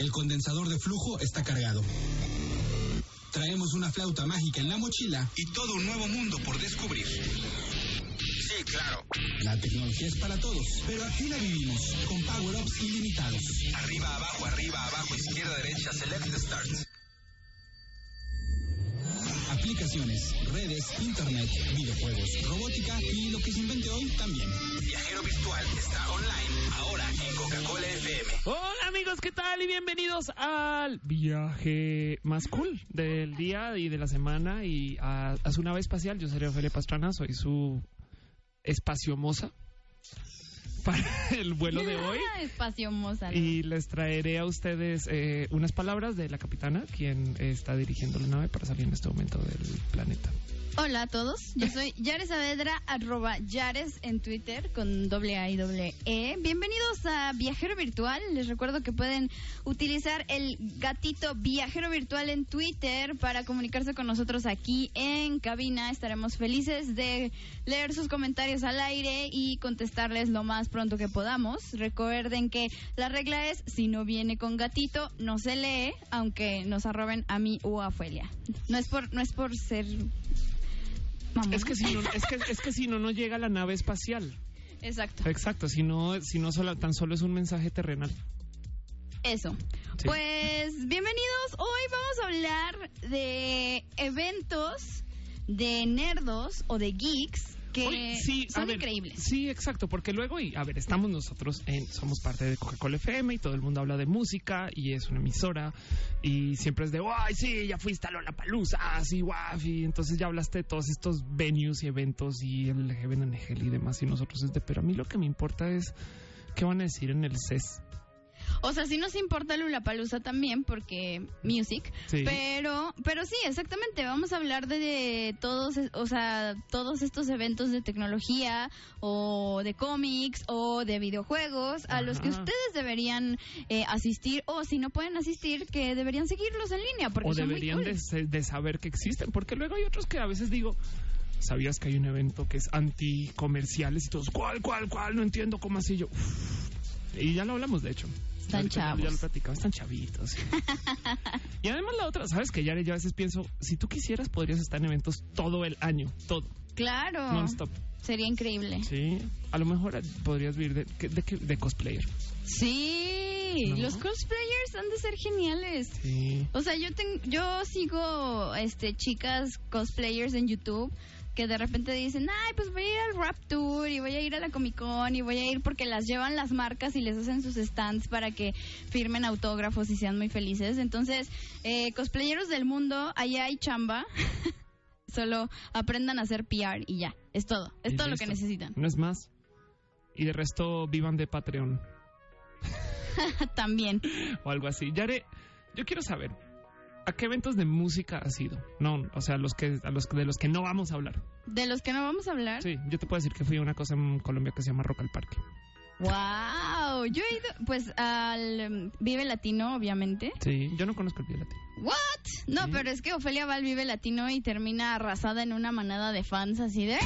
El condensador de flujo está cargado. Traemos una flauta mágica en la mochila y todo un nuevo mundo por descubrir. Sí, claro. La tecnología es para todos, pero aquí la vivimos con power-ups ilimitados. Arriba, abajo, arriba, abajo, izquierda, derecha, select start. Aplicaciones, redes, internet, videojuegos, robótica y lo que se invente hoy también. Viajero Virtual está online ahora en Coca-Cola FM. Hola amigos, ¿qué tal? Y bienvenidos al viaje más cool del día y de la semana y a, a su nave espacial. Yo seré Ofelia Pastrana, soy su espaciomosa para el vuelo de hoy. Espacio Mozart. Y les traeré a ustedes eh, unas palabras de la capitana, quien está dirigiendo la nave para salir en este momento del planeta. Hola a todos, yo soy Yares Saavedra, arroba Yares en Twitter con doble A y doble E. Bienvenidos a Viajero Virtual. Les recuerdo que pueden utilizar el gatito Viajero Virtual en Twitter para comunicarse con nosotros aquí en cabina. Estaremos felices de leer sus comentarios al aire y contestarles lo más pronto que podamos. Recuerden que la regla es, si no viene con gatito, no se lee, aunque nos arroben a mí o a Ofelia. No es por, no es por ser... mamona. Es que si no, es que, es que si no, no llega la nave espacial. Exacto. Exacto, si no, si no solo, tan solo es un mensaje terrenal. Eso. Sí. Pues bienvenidos. Hoy vamos a hablar de eventos de nerdos o de geeks que sí, son ver, increíbles. Sí, exacto, porque luego, y a ver, estamos nosotros, en, somos parte de Coca-Cola FM y todo el mundo habla de música y es una emisora y siempre es de, ¡ay, sí, ya fuiste a Lollapalooza! ¡Sí, guau! Y entonces ya hablaste de todos estos venues y eventos y el Heaven and Hell y demás y nosotros es de, pero a mí lo que me importa es qué van a decir en el CES. O sea, sí nos importa Lulapalooza también porque music, Sí. pero pero sí, exactamente, vamos a hablar de, de todos, o sea, todos estos eventos de tecnología o de cómics o de videojuegos a los que ustedes deberían eh, asistir o si no pueden asistir que deberían seguirlos en línea porque o son muy cool. de, de saber que existen, porque luego hay otros que a veces digo, ¿sabías que hay un evento que es anticomerciales y todos, ¿cuál, cuál, cuál? No entiendo cómo así yo. "Uf". Y ya lo hablamos, de hecho. Están Ya- ya- Ya, chavos. lo platicamos, están chavitos. sí. y además la otra, ¿sabes que Ya yo a veces pienso, si tú quisieras, podrías estar en eventos todo el año, todo, Claro. non-stop. Sería increíble. Sí, a lo mejor podrías vivir de, ¿qué- de, cosplayer. Sí, ¿No? los cosplayers han de ser geniales. Sí. O sea, yo ten- yo sigo este chicas cosplayers en YouTube que de repente dicen, "Ay, pues voy a ir al Rap Tour y voy a ir a la Comic Con y voy a ir porque las llevan las marcas y les hacen sus stands para que firmen autógrafos y sean muy felices." Entonces, eh, cosplayeros del mundo, allá hay chamba. Solo aprendan a hacer PR y ya. Es todo. Es todo lo que necesitan. No es más. Y de resto vivan de Patreon. También. o algo así. Yare, yo quiero saber, ¿a qué eventos de música has ido? No, o sea, los que, a los de los que no vamos a hablar. De los que no vamos a hablar. Sí, yo te puedo decir que fui a una cosa en Colombia que se llama Rock al Parque. Wow, yo he ido pues al um, Vive Latino, obviamente. Sí, yo no conozco el Vive Latino. What? No, Sí. pero es que Ofelia va al Vive Latino y termina arrasada en una manada de fans así de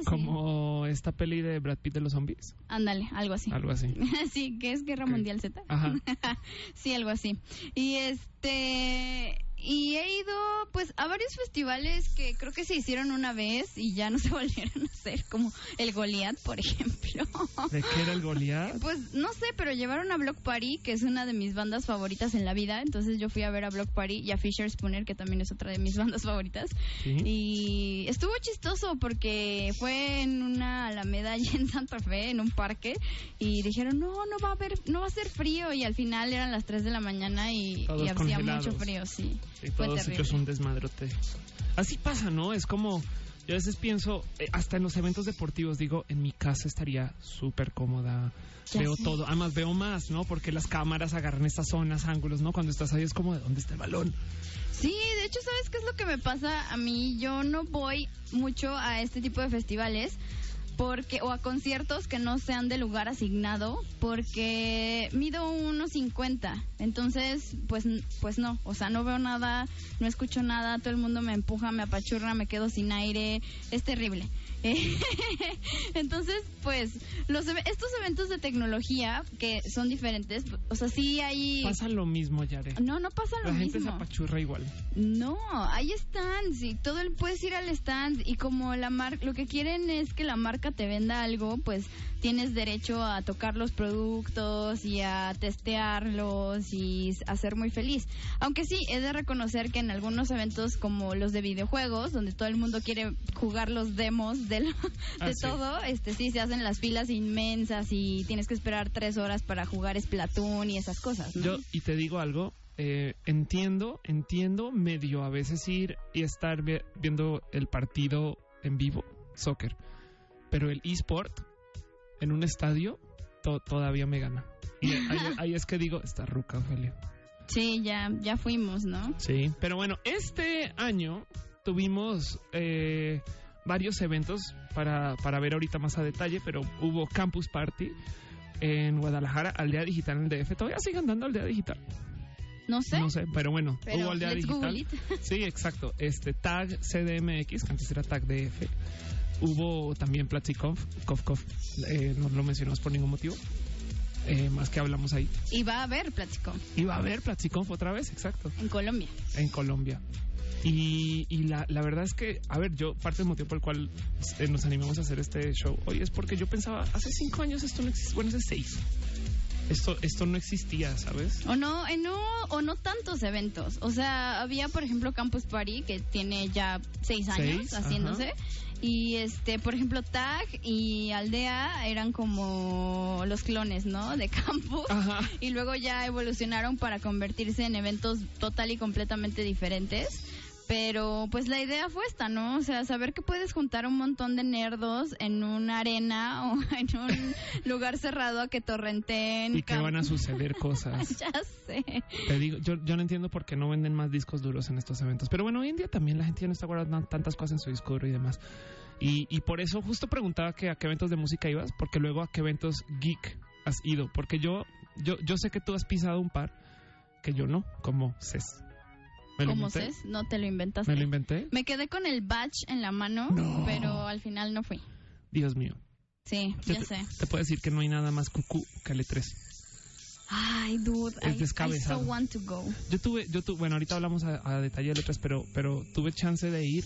Sí. Como esta peli de Brad Pitt de los zombies. Ándale, algo así. Algo así. sí, que es Guerra. Mundial Z. Ajá. sí, algo así. Y este y he ido pues a varios festivales que creo que se hicieron una vez y ya no se volvieron a hacer, como el Goliath, por ejemplo. ¿De qué era el Goliath? Pues no sé, pero llevaron a Block Party, que es una de mis bandas favoritas en la vida. Entonces yo fui a ver a Block Party y a Fisher Spooner, que también es otra de mis bandas favoritas. Sí. Y estuvo chistoso porque fue en una alameda allá en Santa Fe, en un parque, y dijeron, no, no va a haber, no va a ser frío. Y al final eran las 3 de la mañana y, hacía mucho frío, sí. Y todos hechos un desmadrote. Así pasa, ¿no? Es como, yo a veces pienso, eh, hasta en los eventos deportivos, digo, en mi casa estaría súper cómoda. Ya veo todo, además veo más, ¿no? Porque las cámaras agarran estas zonas, ángulos, ¿no? Cuando estás ahí es como, ¿de dónde está el balón? Sí, de hecho, ¿sabes qué es lo que me pasa a mí? Yo no voy mucho a este tipo de festivales porque o a conciertos que no sean de lugar asignado porque mido 1.50 entonces pues pues no o sea no veo nada no escucho nada todo el mundo me empuja me apachurra me quedo sin aire es terrible Entonces, pues, los estos eventos de tecnología que son diferentes, o sea, sí hay... Pasa lo mismo, Yare. No, no pasa lo La gente se mismo. apachurra igual. No, hay stands y todo el puedes ir al stand y como la mar lo que quieren es que la marca te venda algo, pues tienes derecho a tocar los productos y a testearlos y a ser muy feliz. Aunque sí, he de reconocer que en algunos eventos como los de videojuegos, donde todo el mundo quiere jugar los demos de, lo- Ah, de sí. todo, este sí se hacen las filas inmensas y tienes que esperar tres horas para jugar Splatoon y esas cosas. ¿no? Yo, y te digo algo, eh, entiendo, entiendo medio a veces ir y estar vi- viendo el partido en vivo, soccer, pero el eSport en un estadio to- todavía me gana. Y ahí, ahí es que digo, está ruca, Ofelia. Sí, ya, ya fuimos, ¿no? Sí, pero bueno, este año tuvimos eh, varios eventos para, para ver ahorita más a detalle, pero hubo Campus Party en Guadalajara, Aldea Digital en el DF. ¿Todavía siguen dando Aldea Digital? No sé. No sé, pero bueno, Pero hubo Aldea Digital. Sí, exacto. Este Tag CDMX, que antes era Tag DF. Hubo también PlatziConf, Cof Cof, eh, no lo mencionamos por ningún motivo. eh, más que hablamos ahí. Y va a haber plático Y va a haber PlatziConf otra vez, exacto, en Colombia. en Colombia. Y, y la, la verdad es que, a ver, yo, parte del motivo por el cual eh, nos animamos a hacer este show hoy es porque yo pensaba, hace cinco años esto no existía, bueno, hace seis. Esto, esto no existía, ¿sabes? O no, eh, no, o no tantos eventos. O sea, había, por ejemplo, Campus Party, que tiene ya seis años Seis, haciéndose. Y este, por ejemplo, Tag y Aldea eran como los clones, ¿no? De Campus. Ajá. Y luego ya evolucionaron para convertirse en eventos total y completamente diferentes. Pero pues la idea fue esta, ¿no? O sea, saber que puedes juntar un montón de nerdos en una arena o en un lugar cerrado a que torrenten. Y que van a suceder cosas. ya sé. Te digo, yo, yo no entiendo por qué no venden más discos duros en estos eventos. Pero bueno, hoy en día también la gente ya no está guardando tantas cosas en su disco duro y demás. Y, y por eso justo preguntaba que a qué eventos de música ibas, porque luego a qué eventos geek has ido. Porque yo, yo, yo sé que tú has pisado un par que yo no, como CES. ¿Me lo ¿Cómo ses? No te lo inventaste. ¿Me lo inventé? Me quedé con el badge en la mano, No. pero al final no fui. Dios mío. Sí, ya te, sé. te puedo decir que no hay nada más cucú que el E3. Ay, dude, Es I, I descabezado. so want to go. Yo tuve, yo tuve, bueno, ahorita hablamos a, a detalle de letras, pero, pero tuve chance de ir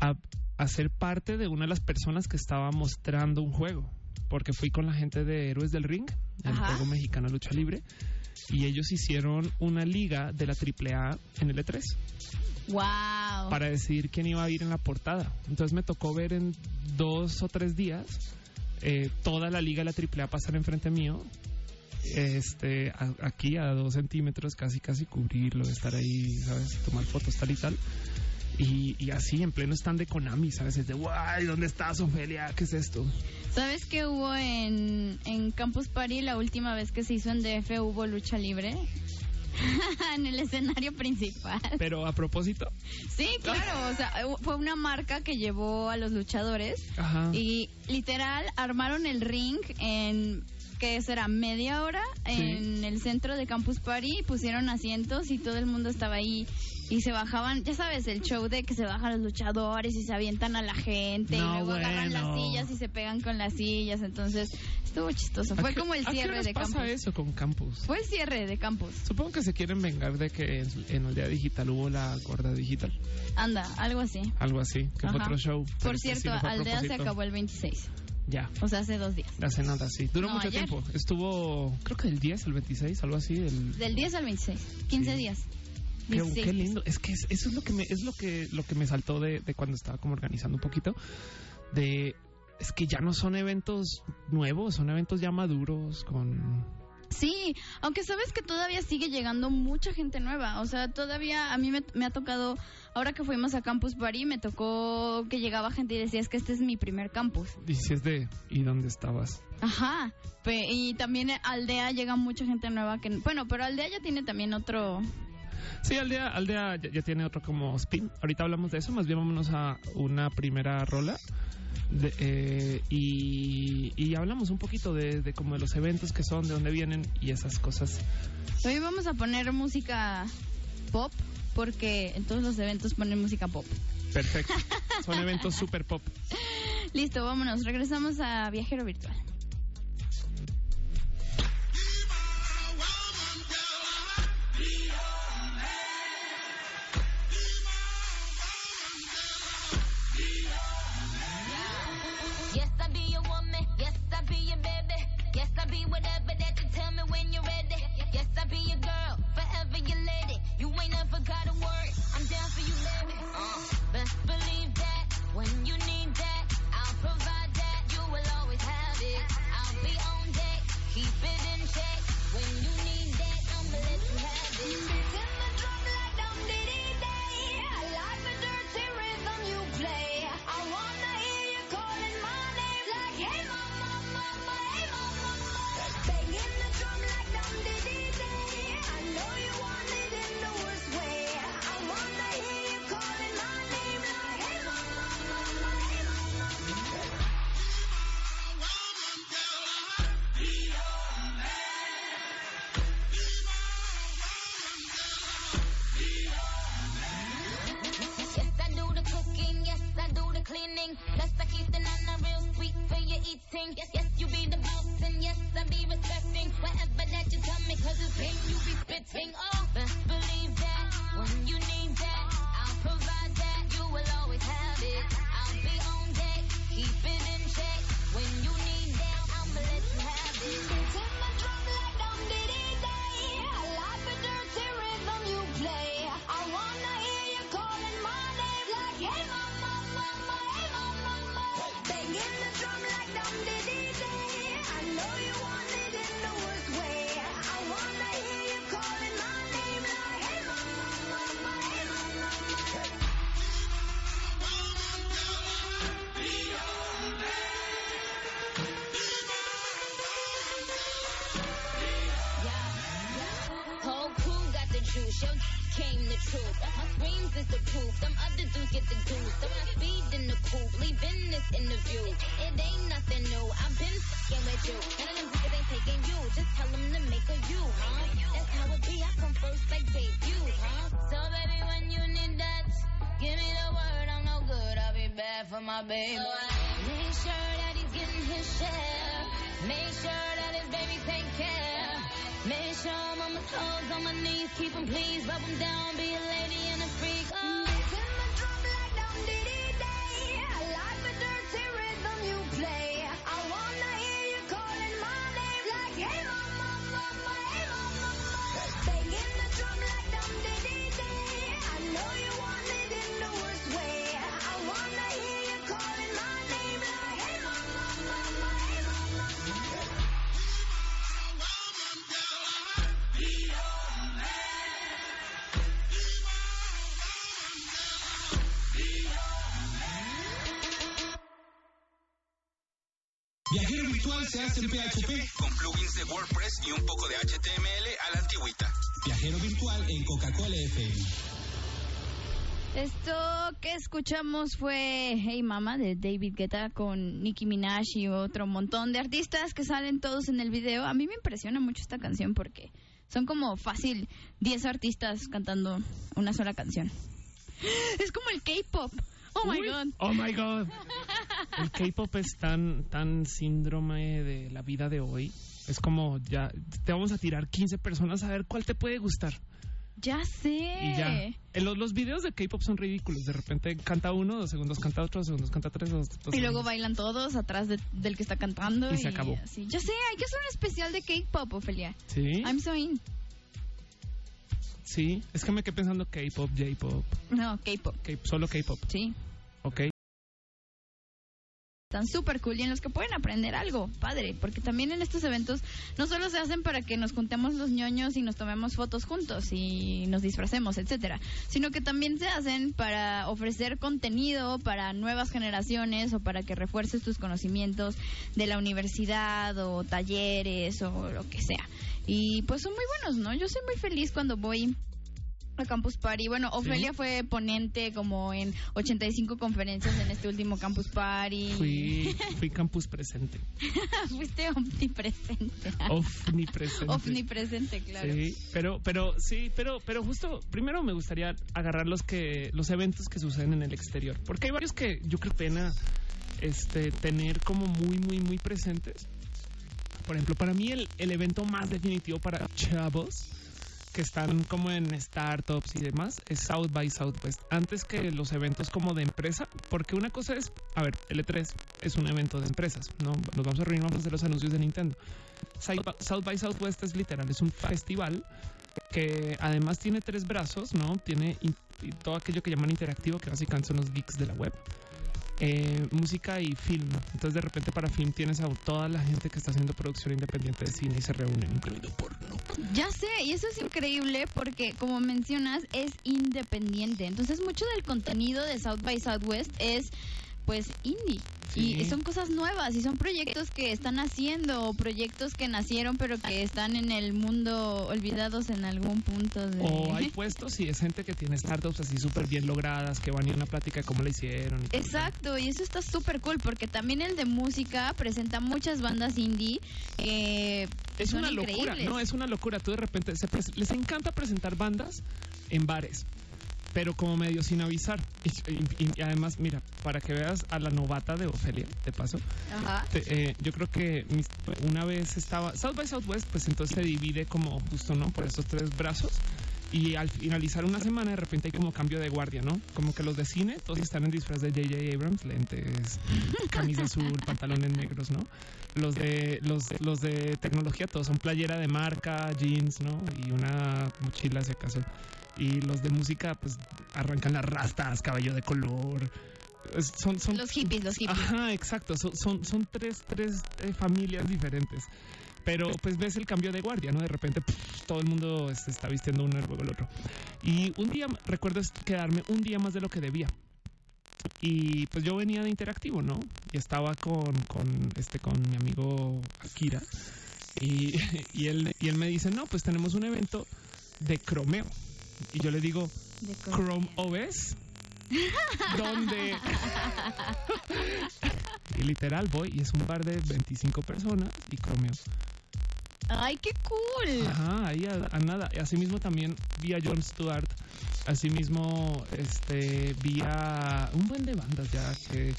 a, a ser parte de una de las personas que estaba mostrando un juego. Porque fui con la gente de Héroes del Ring, el Ajá. juego mexicano lucha libre, y ellos hicieron una liga de la AAA en el E3 Wow. para decidir quién iba a ir en la portada. Entonces me tocó ver en dos o tres días eh, toda la liga de la AAA pasar enfrente mío. Este, a- aquí a dos centímetros, casi, casi cubrirlo, estar ahí, ¿sabes? Tomar fotos, tal y tal. Y, y así, en pleno stand de Konami, ¿sabes? Es de, guay, ¿dónde estás, Ofelia? ¿Qué es esto? ¿Sabes qué hubo en, en Campus Party la última vez que se hizo en DF? Hubo lucha libre. en el escenario principal. Pero a propósito, Sí, claro. O sea, fue una marca que llevó a los luchadores ajá. y literal armaron el ring en que será media hora en el centro de Campus Party, pusieron asientos y todo el mundo estaba ahí y se bajaban, ya sabes, el show de que se bajan los luchadores y se avientan a la gente No, y luego agarran las bueno. sillas y se pegan con las sillas, entonces estuvo chistoso. ¿A Fue qué- como el ¿a qué cierre de pasa Campus. eso con Campus? Fue el cierre de Campus. Supongo que se quieren vengar de que en, en Aldea Digital hubo la gorda digital. Anda, algo así. Algo así, que fue Ajá. otro show. Por sí cierto, fue a Aldea se acabó el 26, Ya, o sea, hace dos días. hace nada, sí. Duró No, mucho ayer. tiempo. Estuvo, creo que el 10, el 26, algo así. El... Del 10 al 26, 15 Sí. días. Qué, 16. qué lindo. Es que es- eso es lo que me, es lo que, lo que me saltó de, de cuando estaba como organizando un poquito. De es que ya no son eventos nuevos, son eventos ya maduros con Sí, aunque sabes que todavía sigue llegando mucha gente nueva. O sea, todavía a mí me, me ha tocado, ahora que fuimos a Campus Party, me tocó que llegaba gente y decía, es que este es mi primer campus. dices de ¿y dónde estabas? Ajá. Y también Aldea llega mucha gente nueva que... Bueno, pero Aldea ya tiene también otro... Sí, Aldea, Aldea ya, ya tiene otro como spin. Ahorita hablamos de eso, más bien vámonos a una primera rola. De, eh, y, y hablamos un poquito de, de como de los eventos que son, de dónde vienen y esas cosas. Hoy vamos a poner música pop, porque en todos los eventos ponen música pop. Perfecto. Son eventos super pop. Listo, vámonos. Regresamos a Viajero Virtual. Got the juice, yo came the truth. My screams is the proof, them other dudes get the juice. So I feed in the coop, leaving this interview. It ain't nothing new, I've been fucking with you. None of them niggas ain't taking you, just tell them to make a you, huh? That's how it be, I come first like debut, huh? So baby, when you need that, give me the word, I'm no good, I'll be bad for my baby. So I make sure that he's getting his share. Make sure that his baby take care. Make sure I'm on my toes, on my knees, keep them please, rub them down, be a lady and a freak. Oh. Making the drum like I'm Diddy. Virtual se hace en PHP. Con plugins de WordPress y un poco de HTML a la antigüita. Viajero virtual en Coca-Cola FM. Esto que escuchamos fue Hey Mama de David Guetta con Nicki Minaj y otro montón de artistas que salen todos en el video. A mí me impresiona mucho esta canción porque son como fácil 10 artistas cantando una sola canción. Es como el K-pop. Oh my Uy, god. Oh my god. El K-pop es tan, tan síndrome de la vida de hoy. Es como ya te vamos a tirar 15 personas a ver cuál te puede gustar. Ya sé. Y ya. Eh, Los, los videos de K-pop son ridículos. De repente canta uno, dos segundos canta otro, dos segundos canta tres. Dos, dos Y luego segundos. bailan todos atrás de- del que está cantando. Y se acabó. así. Ya sé, hay que hacer un especial de K-pop, Ofelia. Sí, I'm so in. sí. Es que me quedé pensando K-pop, J-pop, No, K-pop, solo K-pop. sí. Ok. Están súper cool y en los que pueden aprender algo, padre, porque también en estos eventos no solo se hacen para que nos juntemos los ñoños y nos tomemos fotos juntos y nos disfracemos, etcétera, sino que también se hacen para ofrecer contenido para nuevas generaciones o para que refuerces tus conocimientos de la universidad o talleres o lo que sea. Y pues son muy buenos, ¿no? Yo soy muy feliz cuando voy a Campus Party. Bueno, Ofelia fue ponente como en 85 conferencias en este último Campus Party. Fui, fui campus presente. Fuiste omnipresente. Omnipresente. Omnipresente, claro. Sí, pero, pero, sí, pero, pero justo, primero me gustaría agarrar los que, los eventos que suceden en el exterior, porque hay varios que yo creo pena este, tener como muy, muy, muy presentes. Por ejemplo, para mí el, el evento más definitivo para chavos que están como en startups y demás es South by Southwest. Antes que los eventos como de empresa, porque una cosa es, a ver, L3 es un evento de empresas, ¿no? Nos vamos a reunir, vamos a hacer los anuncios de Nintendo. South by- South by Southwest es literal, es un festival que además tiene tres brazos, ¿no? Tiene todo aquello que llaman interactivo, que básicamente son los geeks de la web. Eh, música y film. Entonces de repente para film tienes a toda la gente que está haciendo producción independiente de cine y se reúnen, incluido porno. Ya sé, y eso es increíble porque, como mencionas, es independiente. Entonces, mucho del contenido de South by Southwest es, pues, indie. Sí. Y son cosas nuevas y son proyectos que están haciendo, o proyectos que nacieron pero que están en el mundo olvidados en algún punto. De... O hay puestos y es gente que tiene startups así súper bien logradas, que van a ir a una plática de cómo la hicieron. y. Exacto, y eso está súper cool porque también el de música presenta muchas bandas indie que Es son una locura, increíbles. no, es una locura. Tú de repente se les encanta presentar bandas en bares, pero como medio sin avisar. Y, y- y además, mira, para que veas a la novata de Ofelia, de paso, Ajá. te- eh, yo creo que mis- una vez estaba South by Southwest, pues entonces se divide como justo, ¿no? Por esos tres brazos. Y al finalizar una semana, de repente hay como cambio de guardia, ¿no? Como que los de cine, todos están en disfraz de J.J. Abrams, lentes, camisa azul, pantalones negros, ¿no? Los de, los, los de tecnología, todos son playera de marca, jeans, ¿no? Y una mochila, si acaso. Y los de música, pues arrancan las rastas, cabello de color. Son, son Los hippies, los hippies. Ajá, exacto. Son, son, son tres, tres eh, familias diferentes. Pero pues ves el cambio de guardia, ¿no? De repente pff, todo el mundo se está vistiendo uno luego el otro. Y un día, recuerdo quedarme un día más de lo que debía. Y pues yo venía de interactivo, ¿no? Y estaba con, con, este, con mi amigo Akira. Y, y, él, y él me dice, no, pues tenemos un evento de cromeo. Y yo le digo, Chrome OS, donde y literal voy y es un bar de 25 personas y cromeo. ¡Ay, qué cool! Ajá, ahí a, a nada. Y asimismo también vi a John Stewart, asimismo este vi a un buen de bandas ya que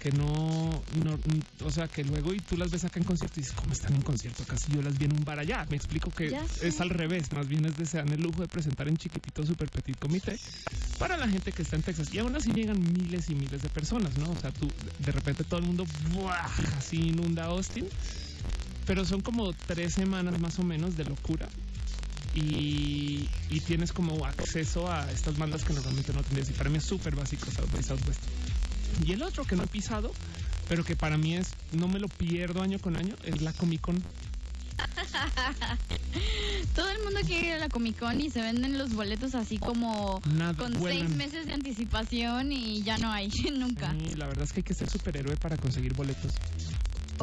que no, no, o sea, que luego y tú las ves acá en concierto y dices, ¿cómo están en concierto? Casi yo las vi en un bar allá. Me explico que es al revés, más bien es de se dan el lujo de presentar en chiquitito, super petit comité para la gente que está en Texas. Y aún así llegan miles y miles de personas, ¿no? O sea, tú, de repente todo el mundo, ¡buah! así inunda Austin. Pero son como tres semanas más o menos de locura. Y, y tienes como acceso a estas bandas que normalmente no tendrías. Y para mí es súper básico South by Southwest. Y el otro que no he pisado, pero que para mí es, no me lo pierdo año con año, es la Comic Con. Todo el mundo quiere ir a la Comic Con y se venden los boletos así como Nada, con vuelan. seis meses de anticipación y ya no hay nunca. Y la verdad es que hay que ser superhéroe para conseguir boletos.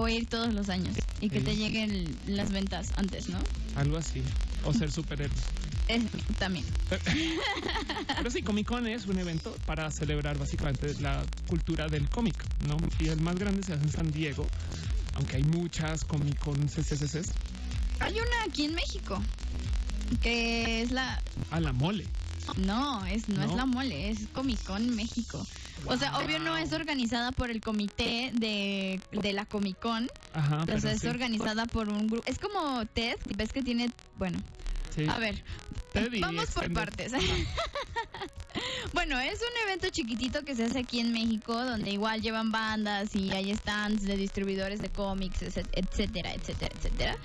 O ir todos los años y que Sí. te lleguen las ventas antes, ¿no? Algo así. O ser superhéroe. Es, también. Pero sí, Comic Con es un evento para celebrar básicamente la cultura del cómic, ¿no? Y el más grande se hace en San Diego, aunque hay muchas Comic Con CCCCs. Hay una aquí en México que es la A la mole. No, es no, es la mole, es Comic Con México. O sea, obvio no es organizada por el comité de, de la Comic Con, Ajá, o sea, es sí, organizada por un grupo. Es como TED, ves que tiene, bueno, sí. a ver, Teddy Vamos por Extended. partes. bueno, es un evento chiquitito que se hace aquí en México, donde igual llevan bandas y hay stands de distribuidores de cómics, etc- etcétera, etcétera, etcétera.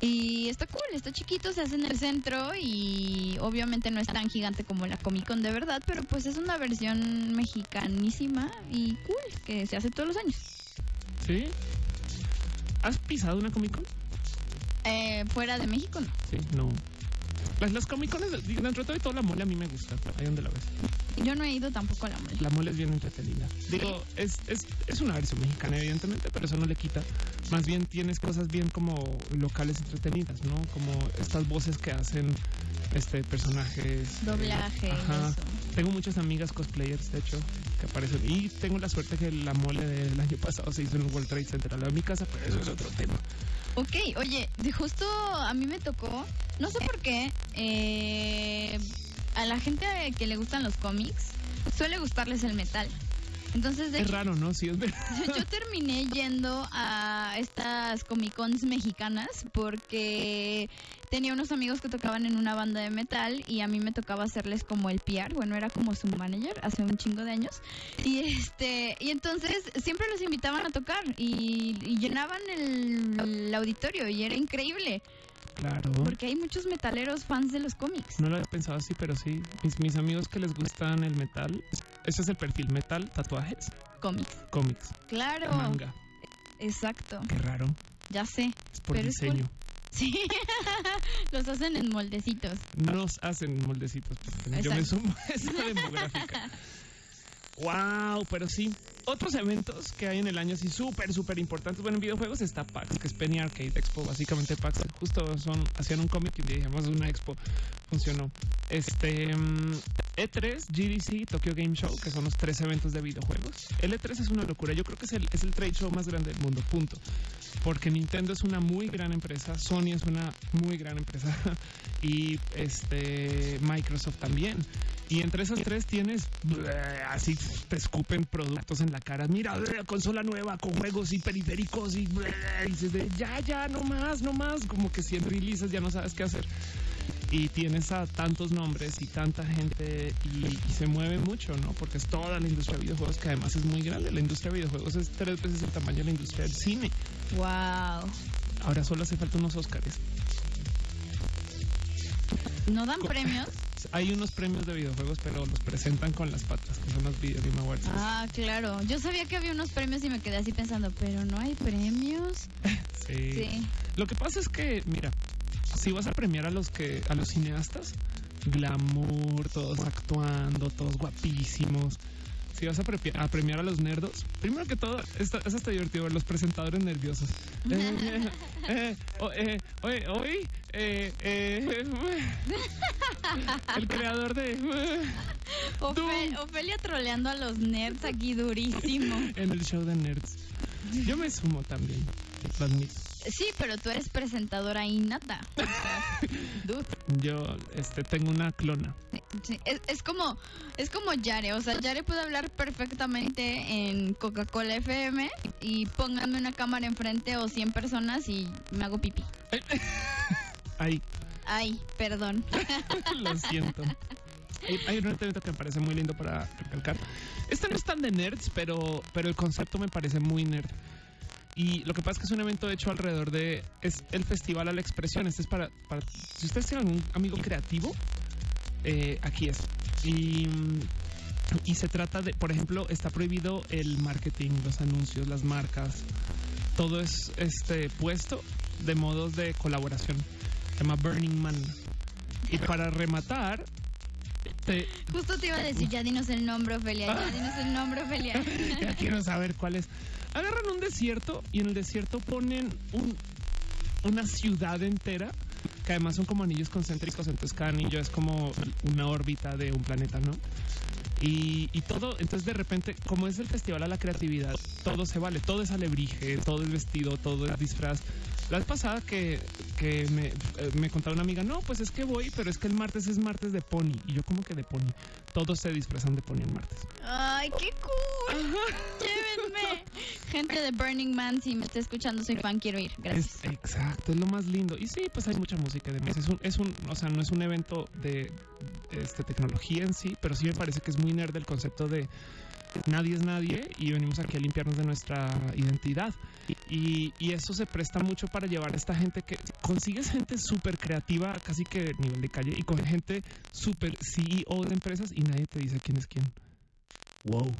Y está cool, está chiquito, se hace en el centro y obviamente no es tan gigante como la Comic Con de verdad, pero pues es una versión mexicanísima y cool que se hace todos los años. ¿Sí? ¿Has pisado una Comic Con? Eh, fuera de México no. Sí, no. Las, las Comic Con, dentro de todo la mole a mí me gusta. Ahí donde la ves. Yo no he ido tampoco a la mole. La mole es bien entretenida. Digo, es, es, es una versión mexicana, evidentemente, pero eso no le quita. Más bien tienes cosas bien como locales entretenidas, ¿no? Como estas voces que hacen este personajes. Doblaje, eh, ajá. eso. Tengo muchas amigas cosplayers, de hecho, que aparecen. Y tengo la suerte que la mole del año pasado se hizo en un World Trade Center al lado de mi casa, pero eso es otro tema. Ok, oye, de justo a mí me tocó, no sé por qué, eh, a la gente que le gustan los cómics suele gustarles el metal. Entonces, de Es hecho, raro, ¿no? Sí, es verdad. yo terminé yendo a estas Comic Cons mexicanas porque tenía unos amigos que tocaban en una banda de metal y a mí me tocaba hacerles como el PR, bueno, era como su manager hace un chingo de años. Y este y entonces siempre los invitaban a tocar y, y llenaban el, el auditorio y era increíble Claro. porque hay muchos metaleros fans de los cómics. No lo había pensado así, pero sí. Mis, mis amigos que les gustan el metal, ese es el perfil metal, tatuajes, Cómics. cómics, Claro. manga. Exacto. Qué raro. Ya sé. Es por Pero es cool. diseño. Sí. los hacen en moldecitos. Nos hacen moldecitos. pues, Yo me sumo a esa demográfica. Wow, pero sí. Otros eventos que hay en el año, sí, súper, súper importantes. Bueno, en videojuegos está PAX, que es Penny Arcade Expo. Básicamente PAX, justo son, hacían un cómic y dijimos una expo. Funcionó. Este, mm, E3, GDC, Tokyo Game Show, que son los tres eventos de videojuegos. El E3 es una locura. Yo creo que es el, es el trade show más grande del mundo, punto. Porque Nintendo es una muy gran empresa, Sony es una muy gran empresa y este Microsoft también. Y entre esas tres tienes así te escupen productos la cara. Mira, bleh, consola nueva con juegos y periféricos y, bleh, y dices de, ya, ya, no más, no más. Como que si en releases ya no sabes qué hacer. Y tienes a tantos nombres y tanta gente y, y se mueve mucho, ¿no? Porque es toda la industria de videojuegos que además es muy grande. La industria de videojuegos es tres veces el tamaño de la industria del cine. Wow. Ahora solo hace falta unos Óscares. ¿No dan premios? Hay unos premios de videojuegos, pero los presentan con las patas, que son los Video Game Awards. Ah, claro. Yo sabía que había unos premios y me quedé así pensando, pero no hay premios. Sí. Sí. Lo que pasa es que, mira, si vas a premiar a los que, a los cineastas, glamour, todos actuando, todos guapísimos. Si vas a, pre- a premiar a los nerdos, primero que todo, está, es hasta divertido ver los presentadores nerviosos. Eh, eh, eh, hoy, el creador de Ofe- Ofelia troleando a los nerds aquí durísimo. en el show de nerds. Yo me sumo también, lo admito. Sí, pero tú eres presentadora innata. O sea, dude. Yo este, tengo una clona. Sí, es, es como es como Yare, o sea, Yare puede hablar perfectamente en Coca-Cola FM y pónganme una cámara enfrente o 100 personas y me hago pipí. Ahí, Ay, perdón. lo siento. Hay- Hay un evento que me parece muy lindo para recalcar. Este no es tan de nerds, pero, pero el concepto me parece muy nerd. Y lo que pasa es que es un evento hecho alrededor de... Es el Festival a la Expresión. Este es para... para si ustedes tienen algún amigo creativo, eh, aquí es. Y, y se trata de... Por ejemplo, está prohibido el marketing, los anuncios, las marcas. Todo es este puesto de modos de colaboración. Se llama Burning Man. Y para rematar... te- Justo te iba a decir, ya dinos el nombre, Ofelia, ya dinos el nombre, Ofelia. ya quiero saber cuál es. Agarran un desierto y en el desierto ponen un, una ciudad entera, que además son como anillos concéntricos, entonces cada anillo es como una órbita de un planeta, ¿no? Y, todo, entonces de repente, como es el festival a la creatividad, todo se vale, todo es alebrije, todo es vestido, todo es disfraz. La vez pasada que, que me, eh, me contaba una amiga, no, pues es que voy, pero es que el martes es martes de pony. Y yo como que de pony. Todos se disfrazan de pony el martes. Ay, qué cool. Llévenme. Gente de Burning Man, si me está escuchando, soy fan, quiero ir. Gracias. Es, exacto, es lo más lindo. Y sí, pues hay mucha música de mesa. Es un, es un, o sea, no es un evento de este, tecnología en sí, pero sí me parece que es muy nerd el concepto de nadie es nadie y venimos aquí a limpiarnos de nuestra identidad. Y, y eso se presta mucho para llevar a esta gente que consigues gente súper creativa, casi que nivel de calle, y con gente súper CEO de empresas y nadie te dice quién es quién. Wow.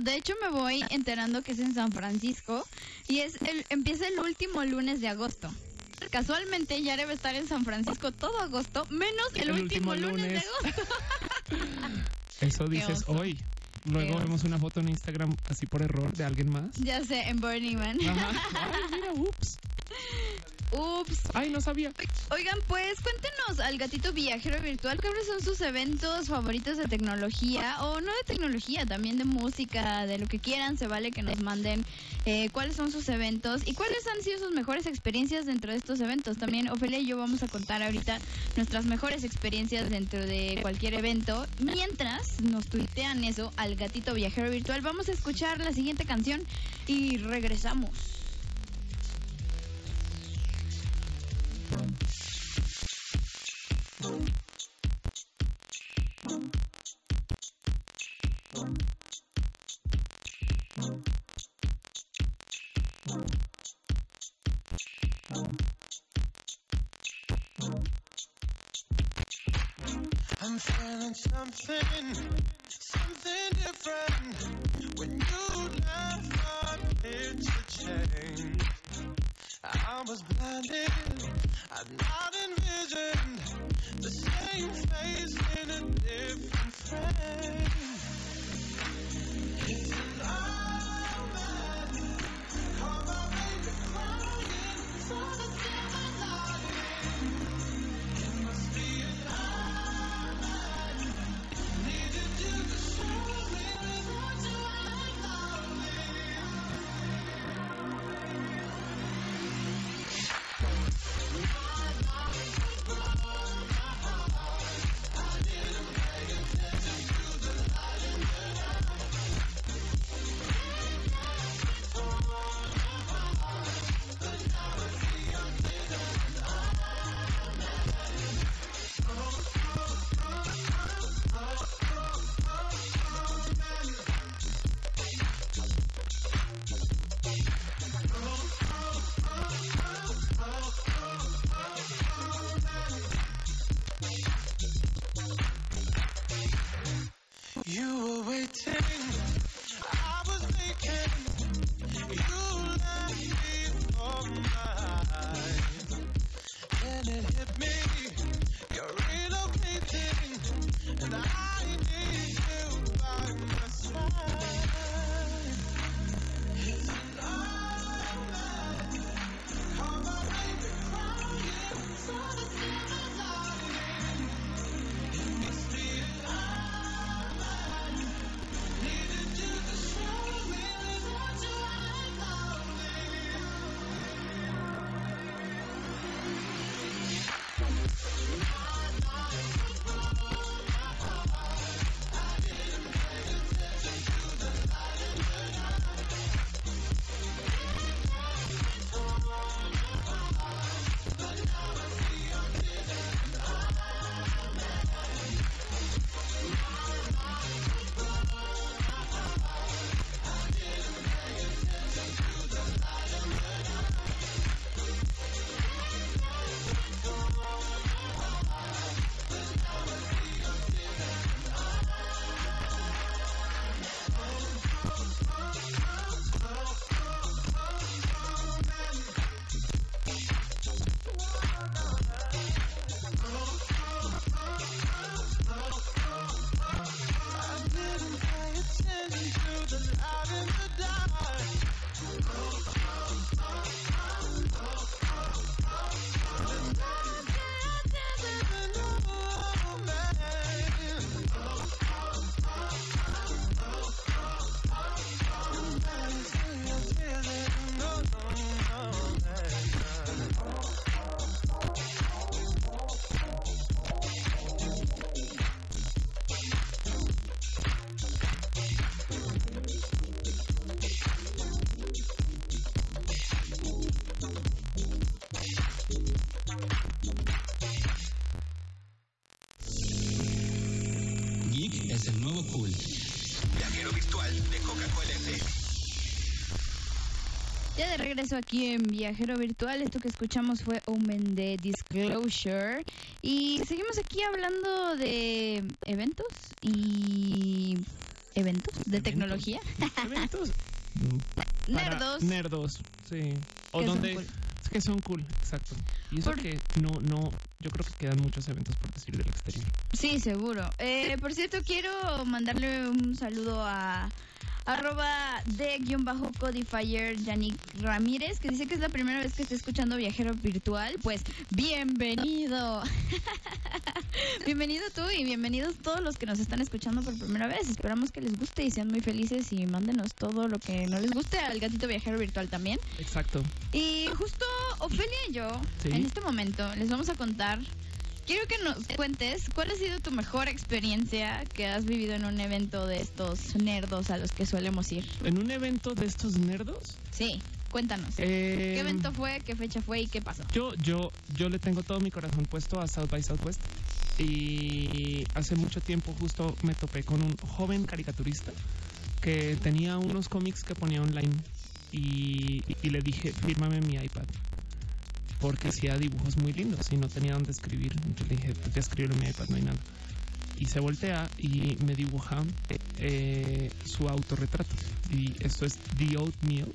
De hecho, me voy enterando que es en San Francisco y es el, empieza el último lunes de agosto. Casualmente, ya debe estar en San Francisco todo agosto, menos el, El último, último lunes. de agosto. Eso dices hoy. Luego vemos una foto en Instagram así por error de alguien más. Ya sé, en Burning Man. Ajá. Ay, mira, ups. Ups. Ay, no sabía. Oigan, pues cuéntenos al gatito viajero virtual cuáles son sus eventos favoritos de tecnología o no de tecnología, también de música, de lo que quieran, se vale que nos manden eh, cuáles son sus eventos y cuáles han sido sus mejores experiencias dentro de estos eventos. También Ofelia y yo vamos a contar ahorita nuestras mejores experiencias dentro de cualquier evento. Mientras nos tuitean eso al gatito viajero virtual, vamos a escuchar la siguiente canción y regresamos. I'm feeling something, something different. When you left, my picture changed. I was blinded, I've not envisioned the same face in a different frame. De regreso aquí en Viajero Virtual, esto que escuchamos fue Omen de Disclosure. Y seguimos aquí hablando de eventos y eventos de Eventos. tecnología. Eventos. Nerdos. Nerdos, sí. O donde. cool. Es que son cool, exacto. Y eso Por- que no, no. Yo creo que quedan muchos eventos por decir del exterior. Sí, seguro. Eh, por cierto, quiero mandarle un saludo a, arroba de guion bajo codifier Yannick Ramírez, que dice que es la primera vez que está escuchando Viajero Virtual. Pues bienvenido. bienvenido tú y bienvenidos todos los que nos están escuchando por primera vez. Esperamos que les guste y sean muy felices y mándenos todo lo que no les guste al gatito viajero virtual también. Exacto. Y justo Ofelia y yo, Sí. en este momento, les vamos a contar. Quiero que nos cuentes cuál ha sido tu mejor experiencia que has vivido en un evento de estos nerdos a los que solemos ir. En un evento de estos nerdos. Sí, cuéntanos. eh, ¿Qué evento fue? ¿Qué fecha fue? ¿Y qué pasó? Yo, yo, yo le tengo todo mi corazón puesto a South by Southwest. Y hace mucho tiempo justo me topé con un joven caricaturista que tenía unos cómics que ponía online y, y le dije, fírmame mi iPad. Porque hacía dibujos muy lindos y no tenía dónde escribir. Entonces le dije, pues ya escribí en mi iPad, no hay nada. Y se voltea y me dibuja eh, su autorretrato. Y esto es The Oatmeal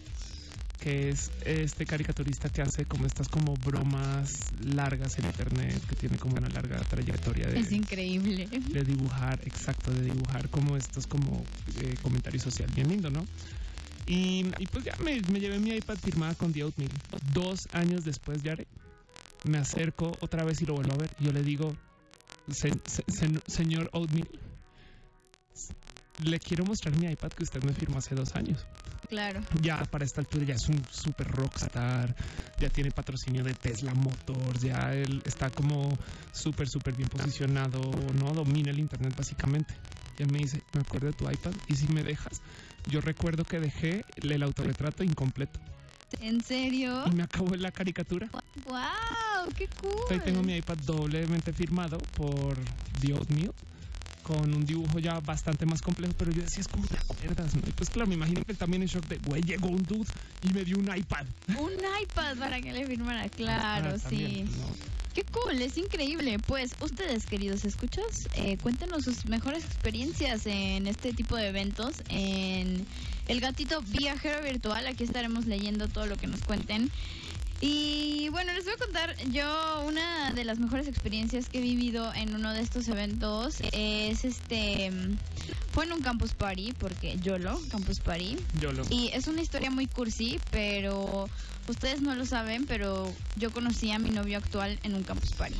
que es este caricaturista que hace como estas como bromas largas en internet, que tiene como una larga trayectoria de, Es increíble. de dibujar, exacto, de dibujar como estos como eh, comentarios social bien lindo, ¿no? Y, y pues ya me, me llevé mi iPad firmada con The Oatmeal. Dos años después, Yare, me acerco otra vez y lo vuelvo a ver. Y yo le digo, "Se- se- se- señor Oatmeal, le quiero mostrar mi iPad que usted me firmó hace dos años Claro. ya para esta altura ya es un super rockstar, ya tiene patrocinio de Tesla Motors, ya él está como súper, súper bien posicionado, ¿no? Domina el Internet básicamente. Y me dice, me acuerdo de tu iPad y si me dejas, yo recuerdo que dejé el autorretrato incompleto ¿En serio? y me acabó la caricatura. ¡Wow! ¡Qué cool! Hoy tengo mi iPad doblemente firmado por Dios mío con un dibujo ya bastante más complejo, pero yo decía, es como te acuerdas, ¿no? Y pues claro, me imagino que él también en shock de, güey, llegó un dude y me dio un iPad. Un iPad para que le firmara. Claro, Ah, sí. Qué cool, es increíble. Pues ustedes, queridos escuchas, eh, cuéntenos sus mejores experiencias en este tipo de eventos, en el gatito viajero virtual. Aquí estaremos leyendo todo lo que nos cuenten. Y bueno, les voy a contar yo una de las mejores experiencias que he vivido en uno de estos eventos. Es este. Fue en un campus party, porque YOLO, campus party. Yo lo... Y es una historia muy cursi, pero ustedes no lo saben, pero yo conocí a mi novio actual en un campus party.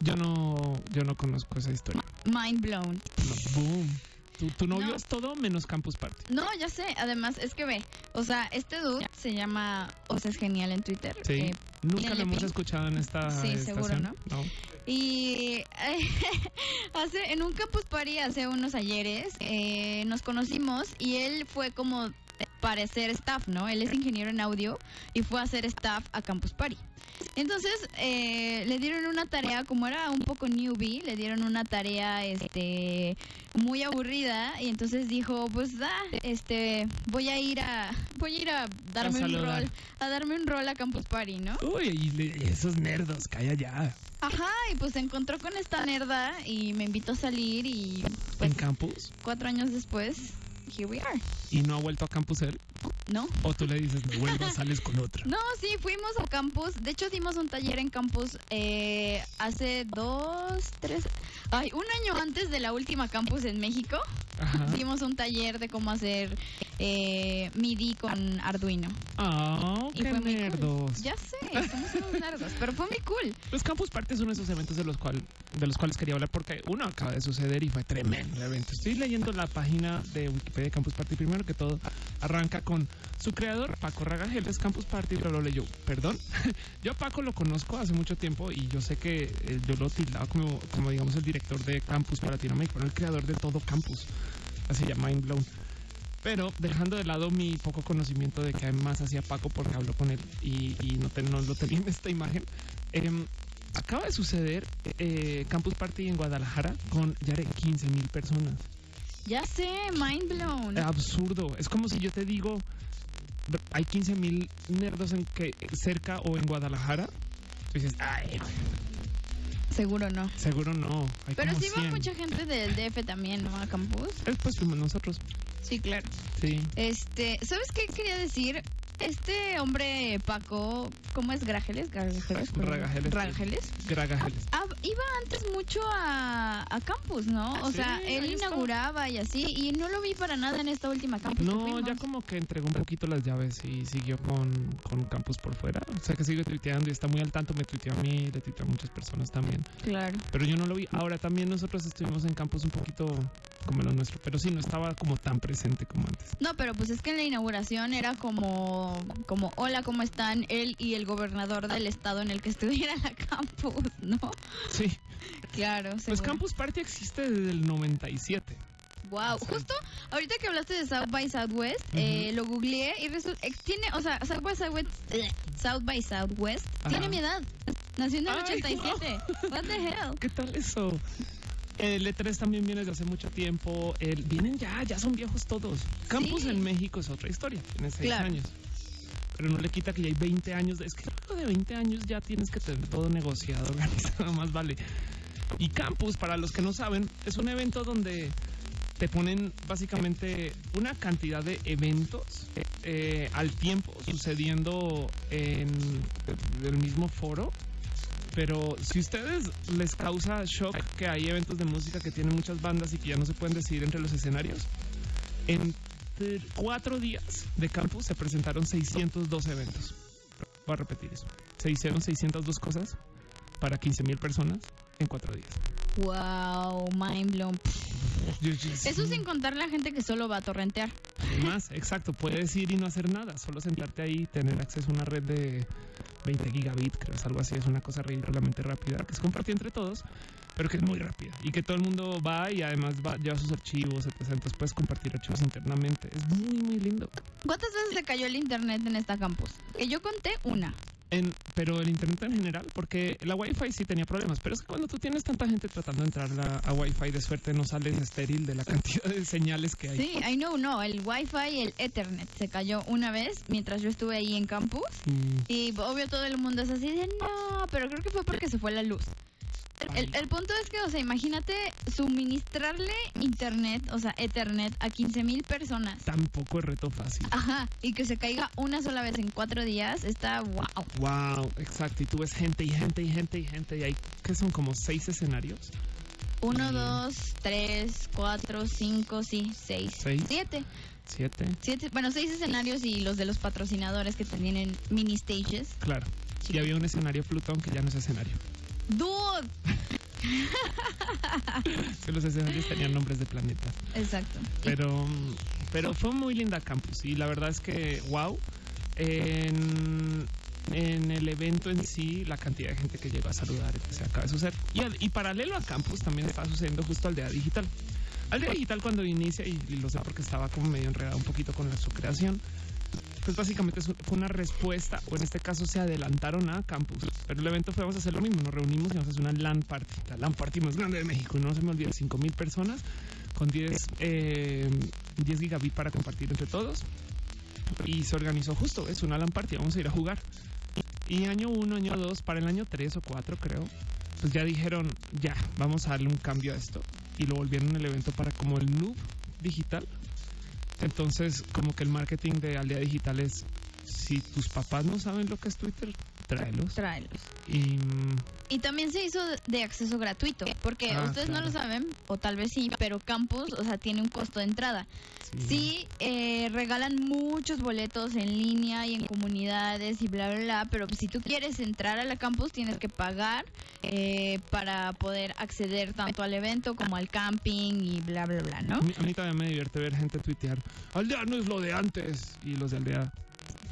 Yo no, yo no conozco esa historia. Mind blown. No, boom. Tu, tu novio No. es todo menos Campus Party. No, ya sé. Además, es que ve. O sea, este dude se llama O sea, es genial en Twitter. Sí. eh, Nunca lo hemos Pink. escuchado en esta Sí, estación. seguro, ¿no? No. Y hace, en un campus party hace unos ayeres eh, nos conocimos y él fue como para hacer staff, ¿no? Él es ingeniero en audio y fue a hacer staff a campus party. Entonces eh, le dieron una tarea, como era un poco newbie, le dieron una tarea este muy aburrida y entonces dijo, pues ah, este voy a ir a voy a ir a darme un rol, a darme un rol a campus party, ¿no? Uy, y le- y esos nerdos, calla ya. Ajá, y pues se encontró con esta nerda y me invitó a salir y pues en Campus. cuatro años después, here we are, Y no ha vuelto a Campus él. ¿no? O tú le dices, me vuelvo, sales con otra. No, sí, fuimos a campus, de hecho dimos un taller en campus eh, hace dos, tres, ay, un año antes de la última campus en México, Ajá. dimos un taller de cómo hacer eh, MIDI con Arduino. Ah, Y qué fue muy cool. Ya sé, somos unos nerdos, pero fue muy cool. Los Campus Party es uno de esos eventos de los, cual, de los cuales quería hablar porque uno acaba de suceder y fue tremendo el evento. Estoy leyendo la página de Wikipedia de Campus Party. Primero que todo, arranca con su creador, Paco Ragagel, es Campus Party, pero lo leyó. Perdón, yo a Paco lo conozco hace mucho tiempo y yo sé que eh, yo lo tildaba como, como, digamos, el director de Campus para Latinoamérica, pero el creador de todo Campus. Así ya, mind blown. Pero dejando de lado mi poco conocimiento de que además hacía Paco porque hablo con él y, y no, no lo tenía en esta imagen, em, acaba de suceder eh, Campus Party en Guadalajara con ya de 15 mil personas. Ya sé, mind blown. Absurdo. Es como si yo te digo, hay 15 mil nerdos en que, cerca o en Guadalajara. Tú dices, ay, Seguro no. seguro no. Hay Pero sí va 100. mucha gente del DF también, ¿no? A campus. Eh, Pues fuimos nosotros. Sí, claro. Sí. Este, ¿sabes qué quería decir? este hombre Paco, ¿cómo es? ¿Grajeles? ¿Grajeles? Ragajeles. ¿Ragajeles? Gragajeles. Ah, iba antes mucho a, a campus, ¿no? O Ah, Sí, sea, él inauguraba y así, y no lo vi para nada en esta última campus. No, ya como que entregó un poquito las llaves y siguió con, con Campus por fuera. O sea que sigue tuiteando y está muy al tanto. Me tuiteó a mí, le tuiteó a muchas personas también. Claro. Pero yo no lo vi. Ahora también nosotros estuvimos en Campus un poquito como lo nuestro. Pero sí, no estaba como tan presente como antes. No, pero pues es que en la inauguración era como, como, hola, ¿cómo están? Él y el gobernador del estado en el que estuviera la campus, ¿no? Sí. Claro. Pues seguro. Campus Party existe desde el 97. Wow, justo ahorita que hablaste de South by Southwest, eh, lo googleé y resulta, eh, tiene, o sea, South by Southwest, eh, South by Southwest Ajá. tiene mi edad. Nació en el Ay, 87. What the hell? ¿Qué tal eso? El E3 también viene desde hace mucho tiempo. El, vienen ya, ya son viejos todos. Campus Sí. en México es otra historia. Tiene 6 Claro. años. Pero no le quita que ya hay 20 años. de- es que luego de 20 años ya tienes que tener todo negociado, organizado, más vale. Y Campus, para los que no saben, es un evento donde te ponen básicamente una cantidad de eventos eh, al tiempo sucediendo en el mismo foro. Pero si ustedes les causa shock que hay eventos de música que tienen muchas bandas y que ya no se pueden decidir entre los escenarios, en t- cuatro días de campus se presentaron 602 eventos. Voy a repetir eso. Se hicieron 602 cosas para 15 mil personas en cuatro días. Wow, mind blown. Eso sin contar la gente que solo va a torrentear. Más, exacto. Puedes ir y no hacer nada, solo sentarte ahí y tener acceso a una red de 20 gigabit, creo, es algo así. Es una cosa ridículamente rápida que es compartida entre todos, pero que es muy rápida y que todo el mundo va y además va, lleva sus archivos, etc. Entonces puedes compartir archivos internamente. Es muy, muy lindo. ¿Cuántas veces se cayó el internet en esta campus? Que yo conté una. En, pero el internet en general, porque la Wi-Fi sí tenía problemas, pero es que cuando tú tienes tanta gente tratando de entrar a, a Wi-Fi, de suerte no sales estéril de la cantidad de señales que hay. Sí, I know, no, el Wi-Fi y el Ethernet se cayó una vez mientras yo estuve ahí en campus. Mm, Y obvio todo el mundo es así de no, pero creo que fue porque se fue la luz. El, el punto es que, o sea, imagínate suministrarle internet, o sea, Ethernet a 15 mil personas. tampoco es reto fácil. Ajá, y que se caiga una sola vez en cuatro días, está wow. Wow, exacto. Y tú ves gente y gente y gente y gente. Y hay que son como seis escenarios. Uno, Sí. dos, tres, cuatro, cinco, sí, seis, Seis. siete. Siete. Siete, bueno, seis escenarios y los de los patrocinadores que tienen mini stages. Claro. Y había un escenario Plutón que ya no es escenario. ¡Dude! Que los escenarios tenían nombres de planetas. Exacto. Pero, pero fue muy linda campus. Y la verdad es que, wow. En, en el evento en sí, la cantidad de gente que llegó a saludar que se acaba de suceder. Y, al- y paralelo a campus también está sucediendo justo Aldea Digital. Aldea Digital cuando inicia, y, y lo sé porque estaba como medio enredado un poquito con la, su creación, pues básicamente fue una respuesta, o en este caso se adelantaron a campus. Pero el evento fue, vamos a hacer lo mismo, nos reunimos y vamos a hacer una LAN party, la LAN party más grande de México, no se me olvide, 5 mil personas con 10, eh, 10 gigabit para compartir entre todos. Y se organizó justo, es una LAN party, vamos a ir a jugar. Y año 1, año 2, para el año 3 o 4 creo, pues ya dijeron, ya, vamos a darle un cambio a esto. Y lo volvieron el evento para como el noob digital. Entonces, como que el marketing de Aldea Digital es, si tus papás no saben lo que es Twitter, tráelos. Tráelos. Y Y también se hizo de- acceso gratuito, porque Ah, ustedes no lo saben, o tal vez sí, pero Campus, o sea, tiene un costo de entrada. Sí, eh, regalan muchos boletos en línea y en comunidades y bla, bla, bla, pero si tú quieres entrar a la Campus tienes que pagar eh, para poder acceder tanto al evento como al camping y bla, bla, bla, ¿no? A mí, a mí también me divierte ver gente tuitear, Aldea no es lo de antes. Y los de Aldea,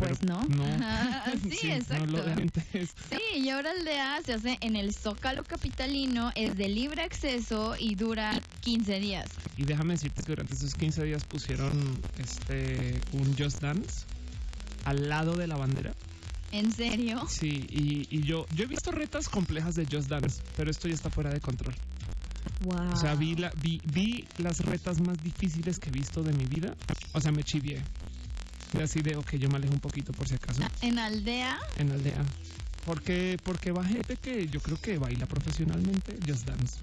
Pues pero no. sí, No exacto. lo de antes. Sí, y ahora el DA se hace en el Zócalo Capitalino, es de libre acceso y dura 15 días. Y déjame decirte que durante esos 15 días pusieron este un Just Dance al lado de la bandera. ¿En serio? Sí, y, y yo, yo he visto retas complejas de Just Dance, pero esto ya está fuera de control. Wow. O sea, vi, la, vi, vi las retas más difíciles que he visto de mi vida. O sea, me chivié de así de, ok, yo me alejo un poquito por si acaso. Ah, ¿En aldea? En aldea. Porque, porque va gente que yo creo que baila profesionalmente Just Dance.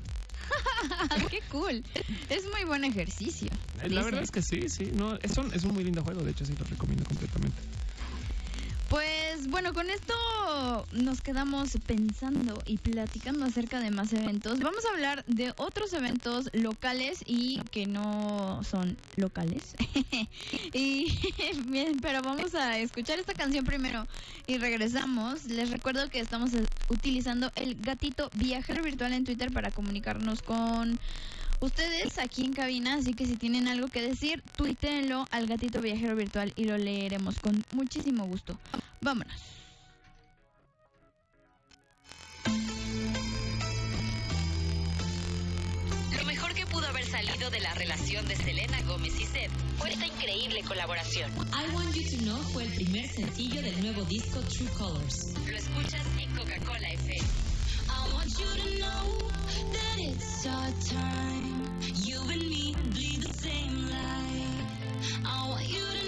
¡Qué cool! Es muy buen ejercicio. Eh, la verdad es que sí, sí. No, es, un, es un muy lindo juego, de hecho, sí lo recomiendo completamente. Pues pues, bueno, con esto nos quedamos pensando y platicando acerca de más eventos. Vamos a hablar de otros eventos locales y que no son locales. y, bien, pero vamos a escuchar esta canción primero y regresamos. Les recuerdo que estamos utilizando el gatito viajero virtual en Twitter para comunicarnos con ustedes aquí en cabina, así que si tienen algo que decir, tuítenlo al gatito viajero virtual y lo leeremos con muchísimo gusto. Vámonos. Lo mejor que pudo haber salido de la relación de Selena Gómez y Seth fue esta increíble colaboración. I Want You to Know fue el primer sencillo del nuevo disco True Colors. Lo escuchas en Coca-Cola FM. you and me bleed the same light. I want you to.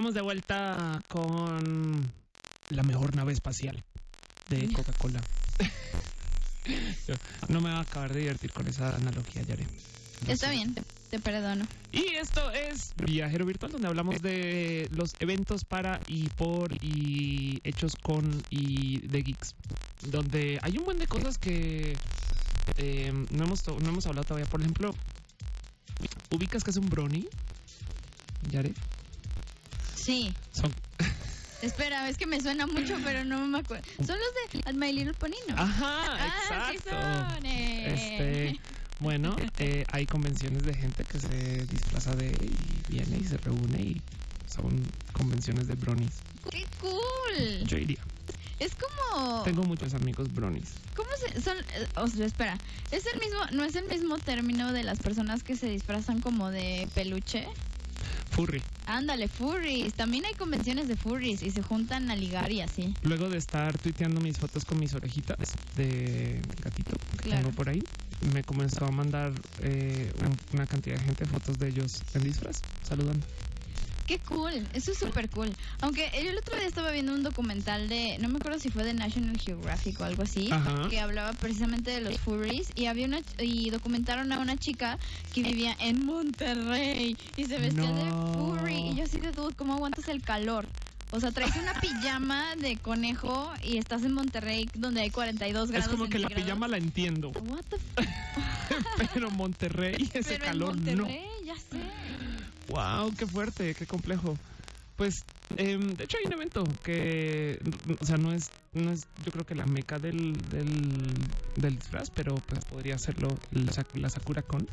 estamos de vuelta con la mejor nave espacial de Coca-Cola. no me va a acabar de divertir con esa analogía, Yare. Está bien, te, perdono. Y esto es Viajero Virtual, donde hablamos de los eventos para y por y hechos con y de geeks. Donde hay un buen de cosas que eh, no, hemos no hemos hablado todavía. Por ejemplo, ¿ubicas que es un brony? Yare. Sí. Son, Espera, es que me suena mucho, pero no me acuerdo. Son los de My Little Pony, ¿no? ajá, Ah, sí exacto. son, eh. Este, bueno, eh, hay convenciones de gente que se disfraza de y viene y se reúne y son convenciones de bronies. ¡Qué cool! Yo iría. Es como... Tengo muchos amigos bronies. ¿Cómo se...? Son... eh, O sea, espera. ¿Es el mismo... ¿No es el mismo término de las personas que se disfrazan como de peluche? Furry. Ándale, furries. También hay convenciones de furries y se juntan a ligar y así. Luego de estar tuiteando mis fotos con mis orejitas de gatito que Claro. tengo por ahí, me comenzó a mandar eh, un- una cantidad de gente fotos de ellos en disfraz, saludando. Qué cool, eso es súper cool. Aunque yo el otro día estaba viendo un documental de, no me acuerdo si fue de National Geographic o algo así, Ajá. que hablaba precisamente de los furries y había una y documentaron a una chica que vivía en Monterrey y se vestía de No. furry y yo así de dude, ¿cómo aguantas el calor? O sea, traes una pijama de conejo y estás en Monterrey donde hay 42 grados Es como que la pijama la entiendo, What the f- pero Monterrey, ese Pero calor en no. Monterrey, sé. Wow, qué fuerte, qué complejo. Pues, em, de hecho hay un evento que, o sea, no es, no es, yo creo que la meca del, del, del disfraz, pero pues podría serlo la, Sak- la Sakura Con,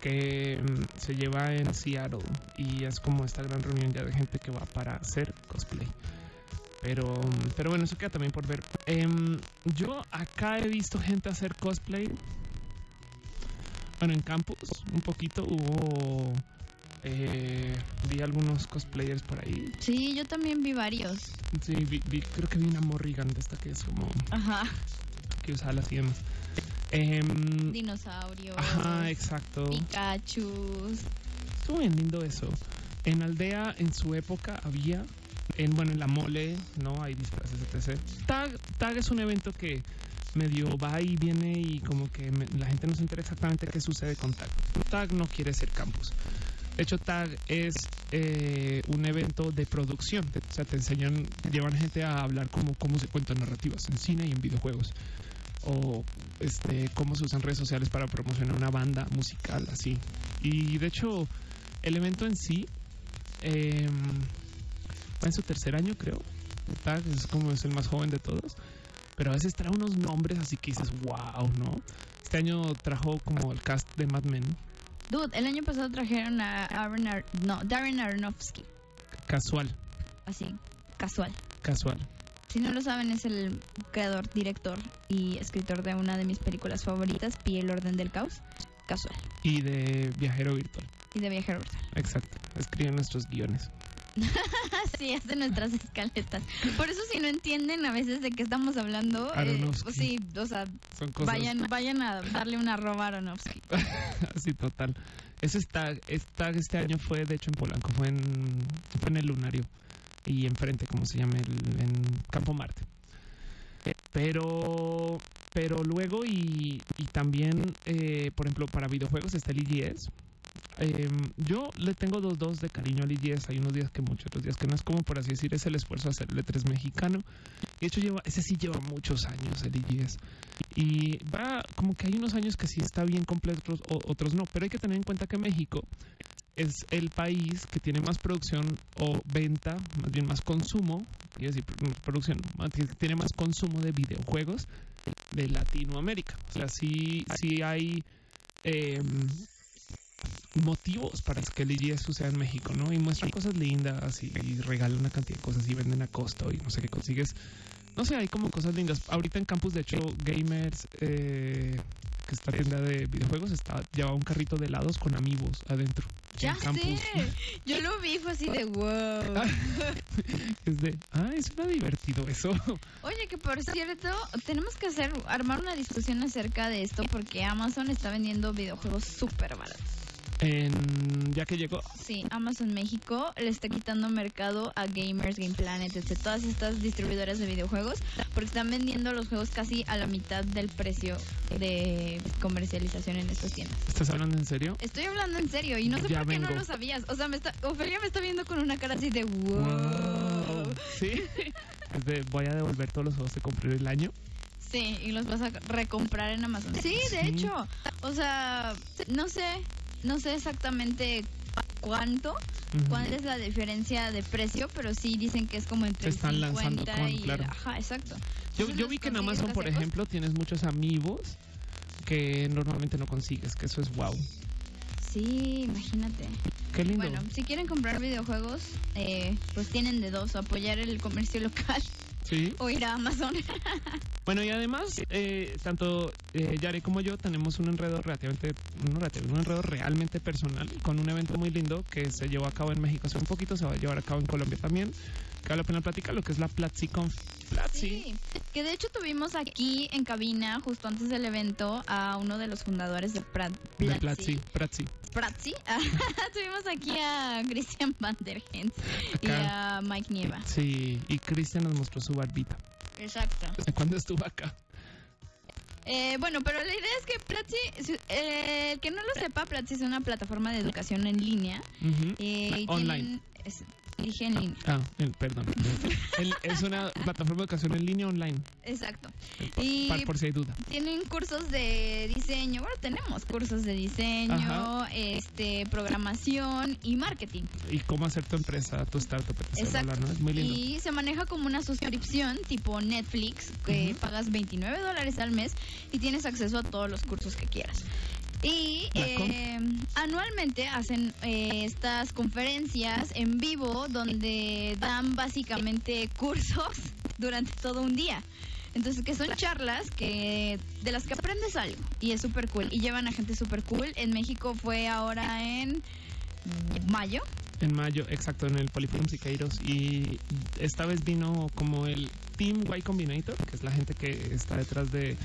que em, se lleva en Seattle y es como esta gran reunión ya de gente que va para hacer cosplay. Pero, pero bueno, eso queda también por ver. Em, yo acá he visto gente hacer cosplay. Bueno, en campus un poquito hubo eh, vi algunos cosplayers por ahí. Sí, yo también vi varios. Sí, vi, vi- creo que vi una Morrigan de esta que es como Ajá. que usa alas y demás. Em, Dinosaurios. ajá, exacto. Pikachu. Estuvo bien lindo eso. En Aldea, en su época, había, en bueno, en la mole, ¿no? Hay disfraces, etc. Tag, Tag es un evento que medio va y viene y como que me- la gente no se entera exactamente qué sucede con Tag. Tag no quiere ser campus. De hecho, Tag es eh, un evento de producción. O sea, te enseñan, llevan gente a hablar como cómo se cuentan narrativas en cine y en videojuegos. O este, cómo se usan redes sociales para promocionar una banda musical, así. Y de hecho, el evento en sí eh, en su tercer año, creo. Tag es como es el más joven de todos. Pero a veces trae unos nombres así que dices, wow, ¿no? Este año trajo como el cast de Mad Men, Dude, el año pasado trajeron a Aaron Ar- no, Darren Aronofsky. casual, Así, casual. casual. Si no lo saben, es el creador, director y escritor de una de mis películas favoritas, Pi el orden del caos. Casual. Y de viajero virtual, Y de viajero virtual. exacto. Escribe nuestros guiones. Así hace nuestras escaletas. Por eso si no entienden a veces de qué estamos hablando, eh, pues sí, o sea, Son cosas vayan, vayan a darle una arroba a Aronofsky. así total. Ese tag, este tag este año fue, de hecho, en Polanco, fue en, fue en el Lunario y enfrente, como se llama, el- en Campo Marte. Pero, pero luego y, y también, eh, por ejemplo, para videojuegos está el IGS. Em, yo le tengo dos dos de cariño al IGS. Hay unos días que mucho, otros días que no es como por así decir, es el esfuerzo de hacer letras mexicano. De hecho, lleva, ese sí lleva muchos años el IGS. Y va como que hay unos años que sí está bien completo, otros, no. Pero hay que tener en cuenta que México es el país que tiene más producción o venta, más bien más consumo, quiero decir pr- producción, tiene más consumo de videojuegos de Latinoamérica. O sea, sí, sí hay em, motivos para que el IGS suceda en México, ¿no? Y muestran cosas lindas y, y regalan una cantidad de cosas y venden a costo y no sé qué consigues. No sé, hay como cosas lindas. Ahorita en campus, de hecho, Gamers, eh, que está tienda de videojuegos, está lleva un carrito de helados con amigos adentro. Ya sé. Yo lo vi, fue así de wow. Es de, ah, suena divertido eso. Oye, que por cierto, tenemos que hacer, armar una discusión acerca de esto porque Amazon está vendiendo videojuegos súper baratos. En, ya que llegó, Sí, Amazon México le está quitando mercado a Gamers, Game Planet, etc. Todas estas distribuidoras de videojuegos, porque están vendiendo los juegos casi a la mitad del precio de comercialización en estas tiendas. ¿estás hablando en serio? Estoy hablando en serio y no sé Ya por qué no lo sabías. O sea, me está, Ofelia me está viendo con una cara así de wow. Wow. ¿Sí? De, voy a devolver todos los juegos que compré el año. Sí, y los vas a recomprar en Amazon. Sí, de Sí. hecho. O sea, no sé, no sé exactamente cuánto, cuál es la diferencia de precio, pero sí dicen que es como entre Se están lanzando 50 con- y claro. ajá, exacto. Yo, yo vi que en Amazon, por ejemplo, tienes muchos amigos que normalmente no consigues, que eso es wow. Sí, imagínate. Qué lindo. Bueno, si quieren comprar videojuegos, eh, pues tienen de dos, apoyar el comercio local Sí. o ir a Amazon. Bueno, y además, eh, tanto eh, Yare como yo tenemos un enredo relativamente, no relativo, un enredo realmente personal con un evento muy lindo que se llevó a cabo en México hace un poquito, se va a llevar a cabo en Colombia también, que vale la pena platicar, lo que es la PlatziConf. Platzi. Sí, que de hecho tuvimos aquí en cabina, justo antes del evento, a uno de los fundadores de Prat De Platzi, Platzi. Platzi. tuvimos aquí a Christian Van der Hens y a Mike Nieva. Sí, y Cristian nos mostró su barbita. Exacto. ¿Cuándo estuvo acá? Eh, bueno, pero la idea es que Platzi, eh, el que no lo sepa, Platzi es una plataforma de educación en línea. Eh, y Online. tienen- es- dije en línea. Ah, el- perdón. El- es una plataforma de educación en línea online, Exacto. Y por si hay duda. tienen cursos de diseño, bueno, tenemos cursos de diseño, Ajá. este, programación y marketing. Y cómo hacer tu empresa, tu startup. Exacto. ¿no? Es muy lindo. Y se maneja como una suscripción tipo Netflix, que pagas 29 dólares al mes y tienes acceso a todos los cursos que quieras. Y eh, anualmente hacen eh, estas conferencias en vivo donde dan básicamente cursos durante todo un día. Entonces, que son charlas que de las que aprendes algo y es súper cool. Y llevan a gente súper cool. En México fue ahora en mayo. En mayo, exacto, en el Polyforum Siqueiros. Y esta vez vino como el Team Y Combinator, que es la gente que está detrás de.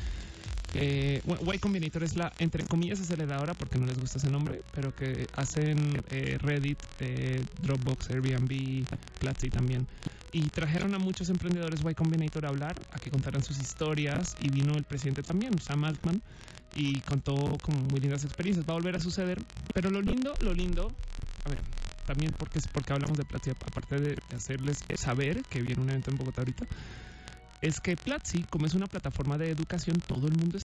Eh, y Combinator es la, entre comillas, aceleradora, porque no les gusta ese nombre, pero que hacen eh, Reddit, eh, Dropbox, Airbnb, Platzi también. Y trajeron a muchos emprendedores Y Combinator a hablar, a que contaran sus historias. Y vino el presidente también, Sam Altman, y contó como muy lindas experiencias. Va a volver a suceder. Pero lo lindo, lo lindo, a ver, también porque porque hablamos de Platzi, aparte de hacerles saber que viene un evento en Bogotá ahorita, es que Platzi, como es una plataforma de educación, todo el mundo